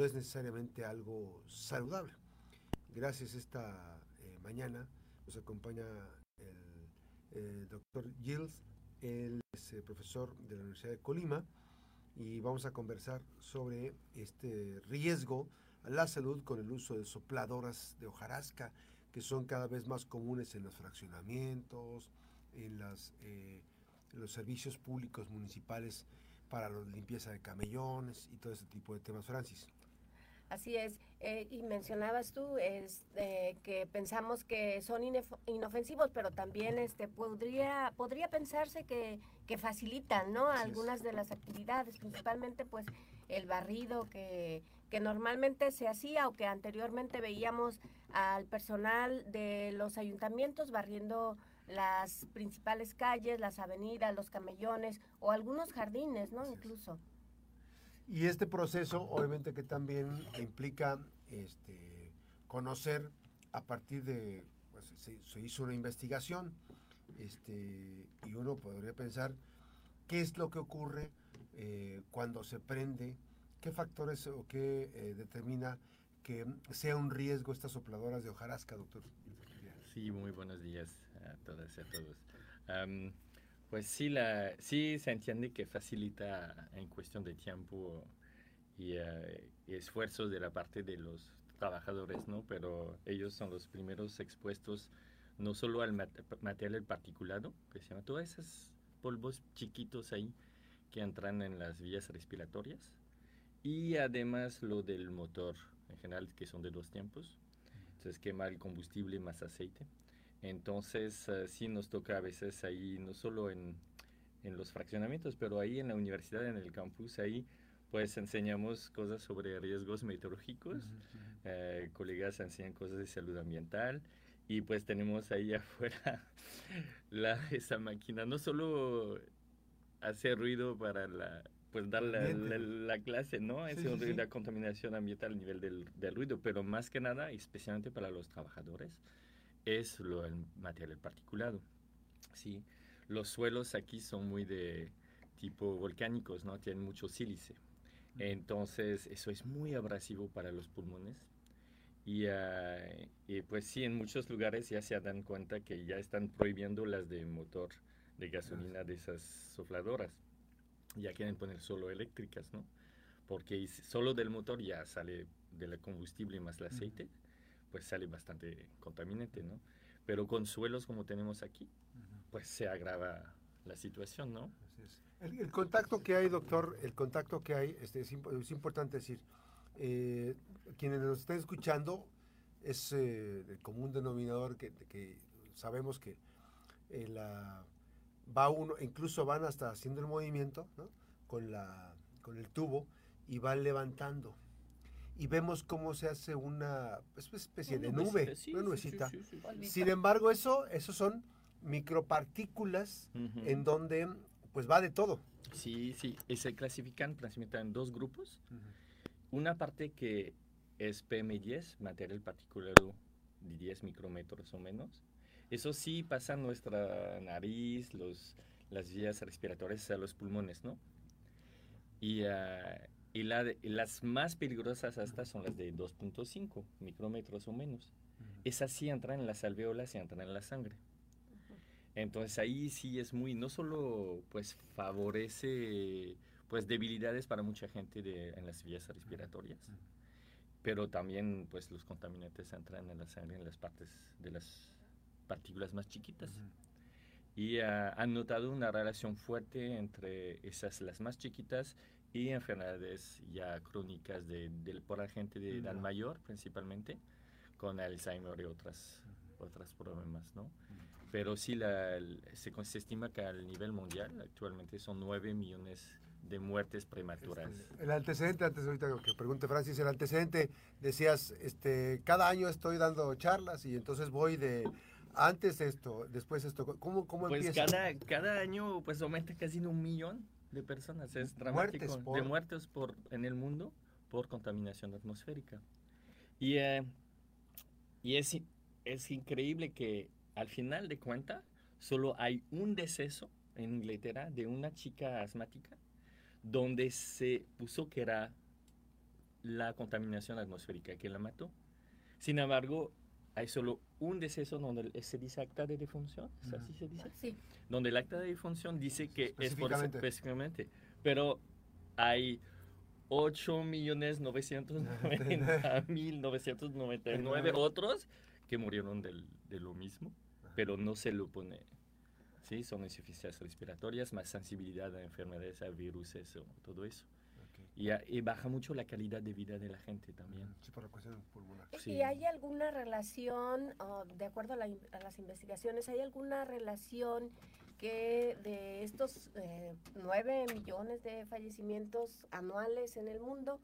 no es necesariamente algo saludable. Gracias esta eh, mañana nos acompaña el doctor Gilles, él es profesor de la Universidad de Colima y vamos a conversar sobre este riesgo a la salud con el uso de sopladoras de hojarasca que son cada vez más comunes en los fraccionamientos, en, las, eh, los servicios públicos municipales para la limpieza de camellones y todo ese tipo de temas, Francis. Así es, eh, y mencionabas tú es, eh, que pensamos que son inofensivos, pero también este podría podría pensarse que, que facilitan, ¿no? Algunas de las actividades, principalmente pues el barrido que, que normalmente se hacía o que anteriormente veíamos al personal de los ayuntamientos barriendo las principales calles, las avenidas, los camellones o algunos jardines, ¿no? Incluso. Y este proceso, obviamente, que también implica este, conocer a partir de, pues, se, hizo una investigación, este, y uno podría pensar qué es lo que ocurre eh, cuando se prende, qué factores o qué eh, determina que sea un riesgo estas sopladoras de hojarasca, doctor. Sí, muy buenos días a todas y a todos. Pues sí, la, sí se entiende que facilita en cuestión de tiempo y, eh, esfuerzos de la parte de los trabajadores, ¿no? Pero ellos son los primeros expuestos no solo al material particulado, que se llama todos esos polvos chiquitos ahí que entran en las vías respiratorias, y además lo del motor en general, que son de dos tiempos, entonces quema el combustible más aceite. Entonces, uh, sí nos toca a veces ahí, no solo en, en, los fraccionamientos, pero ahí en la universidad, en el campus, ahí pues enseñamos cosas sobre riesgos meteorológicos, eh, colegas enseñan cosas de salud ambiental y pues tenemos ahí afuera la, esa máquina, no solo hace ruido para la, pues dar la, la, clase, ¿no? Es la contaminación ambiental a nivel del, del, ruido, pero más que nada, especialmente para los trabajadores, es lo, el material particulado. ¿sí? Los suelos aquí son muy de tipo volcánicos, ¿no? Tienen mucho sílice. Entonces, eso es muy abrasivo para los pulmones. Y, ah, y, pues sí, en muchos lugares ya se dan cuenta que ya están prohibiendo las de motor de gasolina de esas sofladoras. Ya quieren poner solo eléctricas, ¿no? Porque solo del motor ya sale del combustible más el aceite pues sale bastante contaminante, ¿no? Pero con suelos como tenemos aquí, pues se agrava la situación, ¿no? El, contacto que hay, doctor, el contacto que hay, este, es, importante decir, eh, quienes nos estén escuchando, es eh, el común denominador que, que sabemos que eh, la, va uno, incluso van hasta haciendo el movimiento ¿no? con, la, con el tubo y van levantando y vemos cómo se hace una especie de nube, una nubecita. Sin embargo, eso, eso son micropartículas en donde pues va de todo. Sí, sí, y se clasifican principalmente en dos grupos. Una parte que es PM10, material particulado de 10 micrómetros o menos. Eso sí pasa en nuestra nariz, los, las vías respiratorias, a los pulmones, ¿no? Y, uh, y, la las más peligrosas hasta son las de 2.5 micrómetros o menos. Esas sí entran en las alveolas y entran en la sangre. Entonces ahí sí es muy, no solo pues favorece pues debilidades para mucha gente de, en las vías respiratorias, pero también pues los contaminantes entran en la sangre en las partes de las partículas más chiquitas. Y uh, han notado una relación fuerte entre esas, las más chiquitas, y enfermedades ya crónicas de, por la gente de edad mayor principalmente, con Alzheimer y otras, otras problemas, ¿no? Pero sí, la, se, se, estima que a nivel mundial actualmente son 9 millones de muertes prematuras. Este, el antecedente, antes ahorita que pregunte Francis, el antecedente, decías, este, cada año estoy dando charlas y entonces voy de antes esto, después esto, ¿cómo, cómo pues empieza? Cada, cada año pues aumenta casi en un millón de personas. Es dramático. De muertes por, en el mundo por contaminación atmosférica. Y, eh, y es, es increíble que al final de cuentas solo hay un deceso en Inglaterra de una chica asmática donde se puso que era la contaminación atmosférica que la mató. Sin embargo, hay solo un deceso donde se dice acta de defunción, ¿es así se dice? Sí. Donde el acta de defunción dice que es por Específicamente. pero hay 8.990.999 otros que murieron del- de lo mismo, pero no se lo pone. Sí, son insuficiencias respiratorias, más sensibilidad a enfermedades, a virus, eso, todo eso. Y, a- y baja mucho la calidad de vida de la gente también. Sí, por la cuestión pulmonar. Sí. ¿Y hay alguna relación, o de acuerdo a, la in- a las investigaciones, hay alguna relación que de estos eh, 9 millones de fallecimientos anuales en el mundo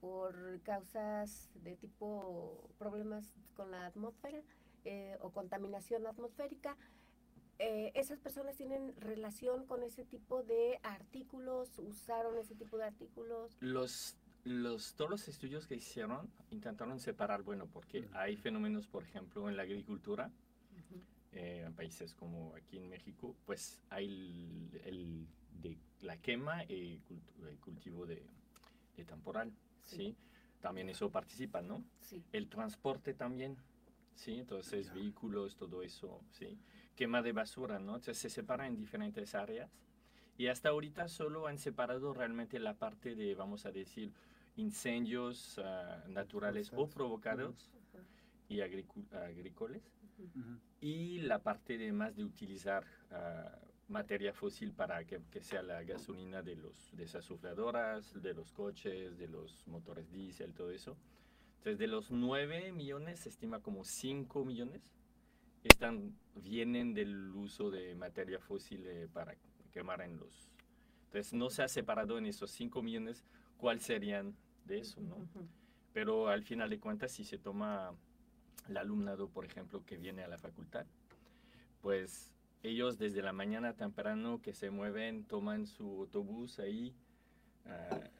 por causas de tipo problemas con la atmósfera eh, o contaminación atmosférica, eh, esas personas tienen relación con ese tipo de artículos, usaron ese tipo de artículos. Los, los, todos los estudios que hicieron intentaron separar, bueno, porque hay fenómenos, por ejemplo, en la agricultura, eh, en países como aquí en México, pues hay el, el de la quema y cultu- el cultivo de, de temporal, Sí. ¿sí? También eso participa, ¿no? Sí. El transporte también, ¿sí? Entonces, vehículos, todo eso, ¿sí? Quema de basura, ¿no? Entonces, se separa en diferentes áreas. Y hasta ahorita solo han separado realmente la parte de, vamos a decir, incendios ah, naturales o provocados y agrícolas y la parte de más de utilizar ah, materia fósil para que, que sea la gasolina de, los, de esas sufladoras, de los coches, de los motores diésel, todo eso. Entonces, de los 9 millones, se estima como 5 millones están, vienen del uso de materia fósil eh, para quemar en los... Entonces, no se ha separado en esos 5 millones cuáles serían de eso, ¿no? Pero al final de cuentas, si se toma el alumnado, por ejemplo, que viene a la facultad, pues ellos desde la mañana temprano que se mueven, toman su autobús ahí, ah,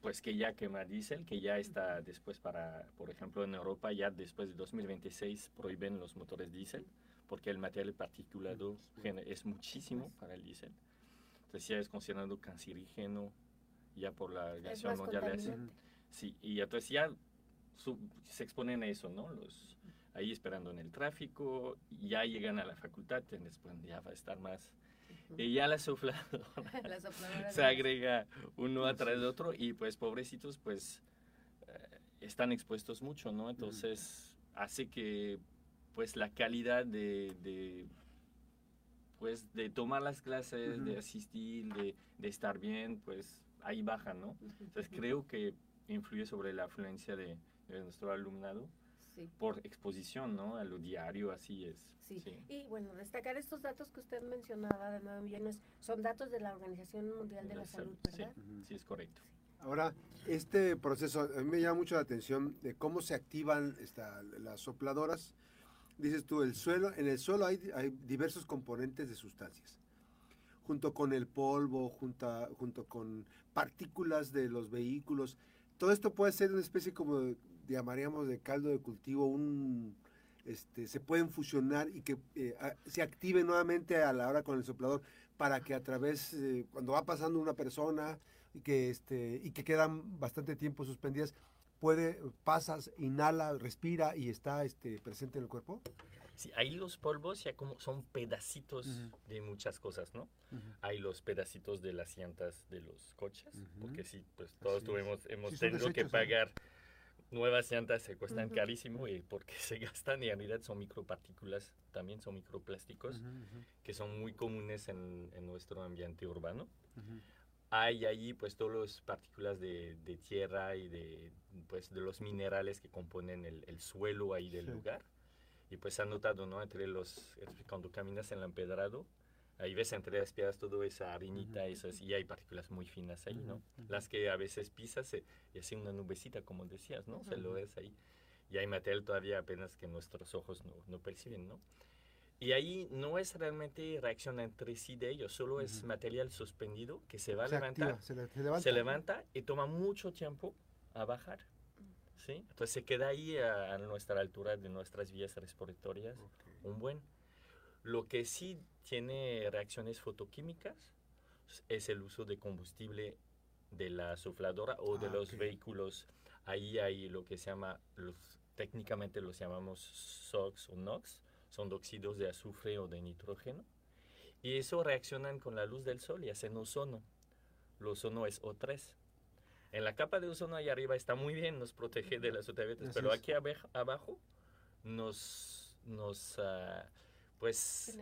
pues que ya quema diésel, que ya está después para, por ejemplo, en Europa ya después de 2026 prohíben los motores diésel, porque el material particulado es muchísimo para el diésel. Entonces ya es considerado cancerígeno ya por la Organización Mundial de la. Sí, y entonces ya su- se exponen a eso, ¿no? Los, ahí esperando en el tráfico, ya llegan a la facultad, pues, ya va a estar más. Y ya la sopladora La sopladora se agrega uno atrás de otro y pues pobrecitos pues eh, están expuestos mucho, ¿no? Entonces hace que pues la calidad de, de, pues de tomar las clases, de asistir, de, de estar bien, pues ahí baja, ¿no? Entonces creo que influye sobre la afluencia de, de nuestro alumnado Sí. por exposición, ¿no? A lo diario, así es. Sí. Y bueno, destacar estos datos que usted mencionaba de 9 millones son datos de la Organización Mundial de la Salud, sí, ¿verdad? sí, es correcto. Ahora, este proceso, a mí me llama mucho la atención de cómo se activan esta- las sopladoras. Dices tú, el suelo, en el suelo hay, hay diversos componentes de sustancias. Junto con el polvo, junta- junto con partículas de los vehículos. Todo esto puede ser una especie como, de- llamaríamos de caldo de cultivo, un, este, se pueden fusionar y que eh, se active nuevamente a la hora con el soplador para que a través, eh, cuando va pasando una persona, y que este y que quedan bastante tiempo suspendidas puede pasas inhala respira y está este presente en el cuerpo Sí, ahí los polvos ya como son pedacitos de muchas cosas, ¿no? Hay los pedacitos de las llantas de los coches, porque sí, pues todos Así es. tuvimos, hemos Sí, tenido que pagar nuevas llantas, se cuestan carísimo y porque se gastan y en realidad son micropartículas, también son microplásticos, que son muy comunes en, en nuestro ambiente urbano. Hay allí pues todas las partículas de, de tierra y de, pues, de los minerales que componen el, el suelo ahí del Sí. lugar. Y pues se ha notado, ¿no? Entre los, cuando caminas en el empedrado, ahí ves entre las piedras toda esa harinita, Ujú. esas, y hay partículas muy finas ahí, ¿no? Ujú, ujú. Las que a veces pisas se- y hace una nubecita, como decías, ¿no? Se lo ves ahí. Y hay material todavía apenas que nuestros ojos no, no perciben, ¿no? Y ahí no es realmente reacción entre sí de ellos, solo es material suspendido que se va a se levantar activa se, le- se levanta se levanta y toma mucho tiempo a bajar. ¿Sí? Entonces se queda ahí a, a nuestra altura de nuestras vías respiratorias Ok. un buen. Lo que sí tiene reacciones fotoquímicas es el uso de combustible de la sufladora o de Ah, los ok. vehículos ahí hay lo que se llama, los, técnicamente los llamamos SOx o NOx, son óxidos de azufre o de nitrógeno, y eso reaccionan con la luz del sol y hacen ozono. El ozono es O3. En la capa de ozono ahí arriba está muy bien, nos protege de las ultravioletas, pero aquí abajo nos, nos uh, pues,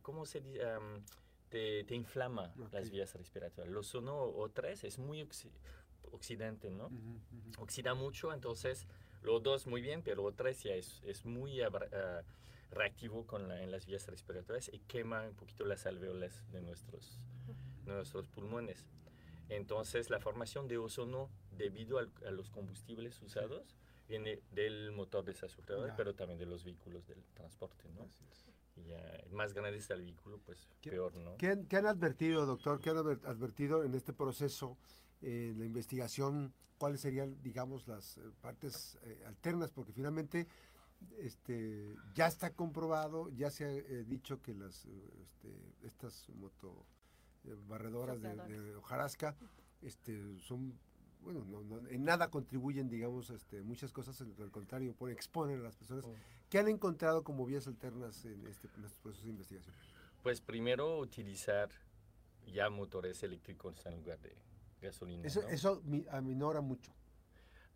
¿cómo se dice? Um, te, te, inflama las vías respiratorias. El ozono O3 es muy oxidante, ¿no? Oxida mucho, entonces los dos muy bien, pero O3 ya es, es muy uh, reactivo con la, en las vías respiratorias y quema un poquito las alveolas de nuestros, nuestros pulmones. Entonces, la formación de ozono debido a los combustibles usados viene del motor desazufrador, pero también de los vehículos del transporte, ¿no? Y más grande está el vehículo, pues peor, ¿no? ¿qué, han advertido, doctor? ¿Qué han advertido en este proceso, en la investigación? ¿Cuáles serían, digamos, las eh, partes eh, alternas? Porque finalmente este, ya está comprobado, ya se ha eh, dicho que las, este, estas moto barredoras de, de, hojarasca este, son bueno, en nada contribuyen, digamos, este, muchas cosas, al contrario, por exponen a las personas. Oh. ¿Qué han encontrado como vías alternas en, este, en estos procesos de investigación? Pues primero utilizar ya motores eléctricos en lugar de gasolina. Eso, eso aminora mucho.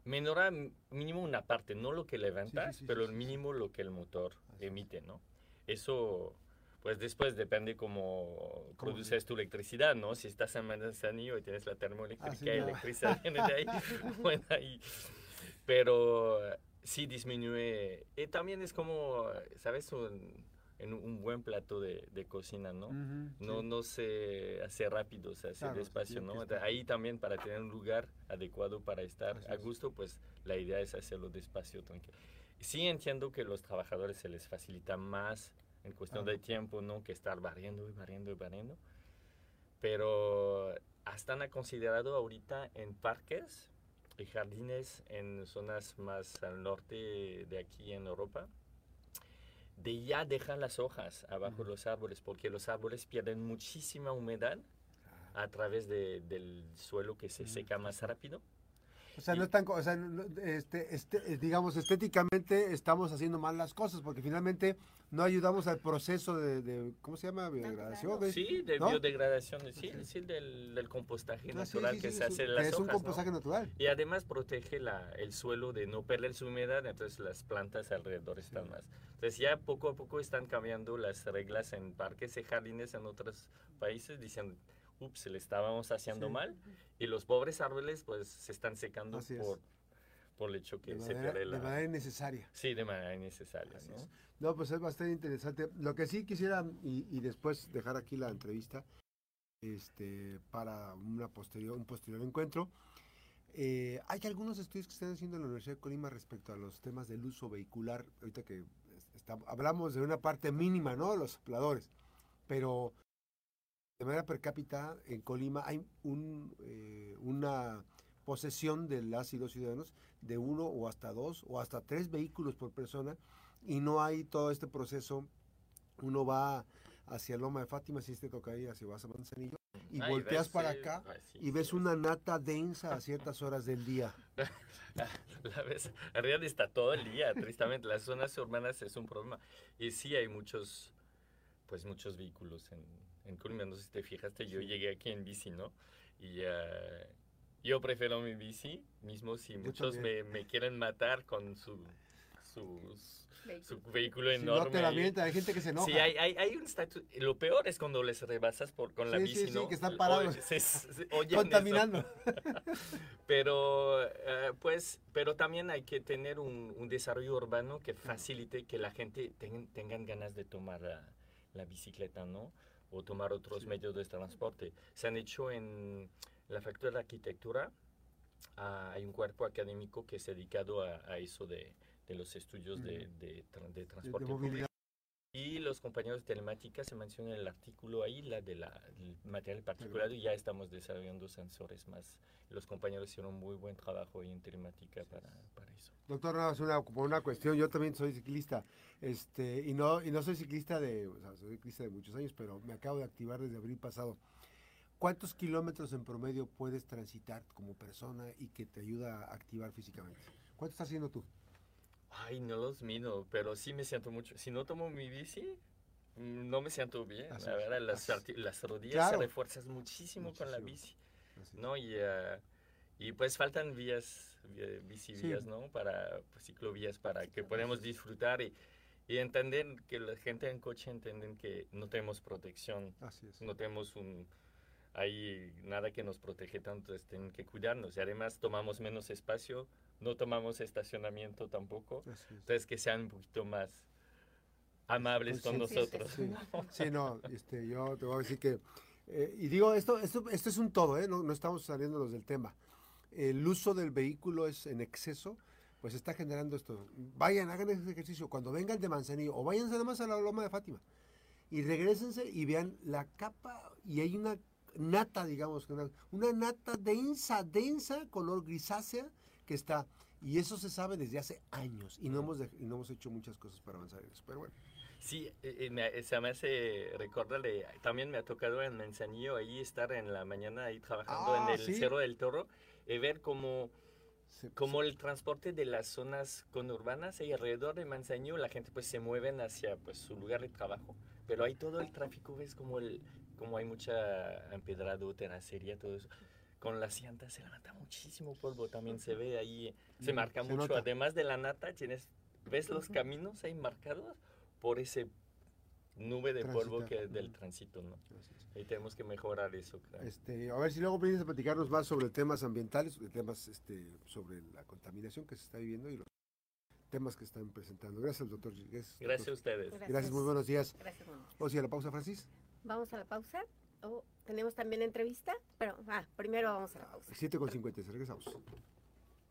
Menora mínimo una parte, no lo que levanta, pero el mínimo lo que el motor emite, ¿no? Eso pues después depende cómo, produces tu electricidad, ¿no? Si estás en Manzanillo y tienes la termoeléctrica y la electricidad viene de ahí, bueno, ahí. Pero sí disminuye. Y también es como, ¿sabes? Un, en un buen plato de, de cocina, ¿no? no, no se hace rápido, se hace despacio, ¿no? Ahí también para tener un lugar adecuado para estar a gusto, pues la idea es hacerlo despacio, tranquilo. Sí entiendo que a los trabajadores se les facilita más en cuestión de tiempo, ¿no? Que estar barriendo y barriendo y barriendo. Pero están considerado ahorita en parques y jardines en zonas más al norte de aquí en Europa, de ya dejar las hojas abajo de los árboles, porque los árboles pierden muchísima humedad a través de, del suelo que se seca más rápido. O sea, no están, o sea, este, este, digamos, estéticamente estamos haciendo mal las cosas, porque finalmente no ayudamos al proceso de, ¿cómo se llama? Biodegradación. Sí, de biodegradación, sí, sí del, del, compostaje ah, natural que se hace en las es un compostaje natural. Y además protege la, el suelo de no perder su humedad, entonces las plantas alrededor están más. Entonces ya poco a poco están cambiando las reglas en parques y jardines en otros países, diciendo ups, le estábamos haciendo mal y los pobres árboles pues se están secando por, por el hecho que se pierde la... De manera innecesaria. Sí, de manera innecesaria, ¿no? No, pues es bastante interesante. Lo que sí quisiera, y, después dejar aquí la entrevista este, para una posterior, un posterior encuentro, eh, hay algunos estudios que están haciendo en la Universidad de Colima respecto a los temas del uso vehicular. Ahorita que hablamos de una parte mínima, ¿no? Los sopladores. Pero de manera per cápita en Colima hay un, eh, una posesión de las y los ciudadanos de uno o hasta dos o hasta tres vehículos por persona y no hay todo este proceso. Uno va hacia Loma de Fátima, si te toca ir hacia vas a Manzanillo, y volteas para acá y ves una nata densa a ciertas horas del día. La, ves, en realidad está todo el día, tristemente. Las zonas urbanas es un problema. Y sí hay muchos, pues muchos vehículos en, en Colombia, no sé si te fijaste, yo llegué aquí en bici, ¿no? Y uh, yo prefiero mi bici, mismo si muchos me, me, quieren matar con su, su vehículo enorme. no te la mienta, hay gente que se enoja. Sí, hay, hay, hay un estatus. Lo peor es cuando les rebasas por, con la bici, sí, ¿no? Sí, que están parados. Contaminando. pero, uh, pues, pero también hay que tener un, un, desarrollo urbano que facilite que la gente tengan, tengan ganas de tomar la, la bicicleta, ¿no? O tomar otros medios de transporte. Se han hecho en la Facultad de Arquitectura, ah, hay un cuerpo académico que es dedicado a, eso de, de, los estudios de, de, de transporte público. Y los compañeros de telemática se menciona en el artículo ahí, la de la, material particulado, y ya estamos desarrollando sensores más. Los compañeros hicieron muy buen trabajo ahí en telemática para, para eso. Doctor, es una, como una cuestión, yo también soy ciclista, este, y no, y no soy ciclista de, o sea, soy ciclista de muchos años, pero me acabo de activar desde abril pasado. ¿Cuántos kilómetros en promedio puedes transitar como persona y que te ayuda a activar físicamente? ¿Cuánto estás haciendo tú? Ay, no los mido, pero sí me siento mucho. Si no tomo mi bici, mm, no me siento bien. Así la verdad, las, las rodillas Claro. se refuerzan muchísimo, con la bici. Así. ¿no? Y, eh, y pues faltan vías, bici Sí. vías, ¿no? Para pues, ciclovías, para que podamos disfrutar y, y entender que la gente en coche entienden que no tenemos protección, Así es. no tenemos un... Hay nada que nos protege tanto, es tienen que cuidarnos. Y además tomamos menos espacio, no tomamos estacionamiento tampoco. Es. Entonces que sean un poquito más amables con Conscientes. nosotros. Sí, sí, no, este, yo te voy a decir que, eh, y digo, esto, esto, esto es un todo, ¿eh? no, no estamos saliéndonos del tema. El uso del vehículo es en exceso, pues está generando esto. Vayan, hagan ese ejercicio. Cuando vengan de Manzanillo, o váyanse nada más a la Loma de Fátima, y regresense y vean la capa, y hay una nata, digamos, una, una nata densa, densa, color grisácea, que está, y eso se sabe desde hace años, y no hemos, de- y no hemos hecho muchas cosas para avanzar en eso, pero bueno. Sí, eh, eh, me, se me hace recordarle, también me ha tocado en Manzanillo ahí estar en la mañana ahí trabajando Ah, en el ¿sí? Cerro del Toro y ver cómo, Se- cómo el transporte de las zonas conurbanas y alrededor de Manzanillo, la gente pues se mueven hacia pues su lugar de trabajo, pero hay todo el tráfico, ves como, el, como hay mucha empedrado, terracería, todo eso. Con las llantas se levanta muchísimo polvo, también se ve ahí, se Mm, marca se mucho. nota. Además de la nata, tienes, ves los caminos ahí marcados por ese nube de polvo Transitar, que del tránsito, ¿no? Y tenemos que mejorar eso, creo. Este, a ver si luego vienes a platicarnos más sobre temas ambientales, de temas este, sobre la contaminación que se está viviendo y los temas que están presentando. Gracias, doctor. Gracias, Gracias a doctor. ustedes. Gracias, muy buenos días. Gracias. Vamos a la pausa, Francis. Vamos a la pausa. Oh, tenemos también entrevista, pero ah, primero vamos a la pausa. 7 con 50, regresamos.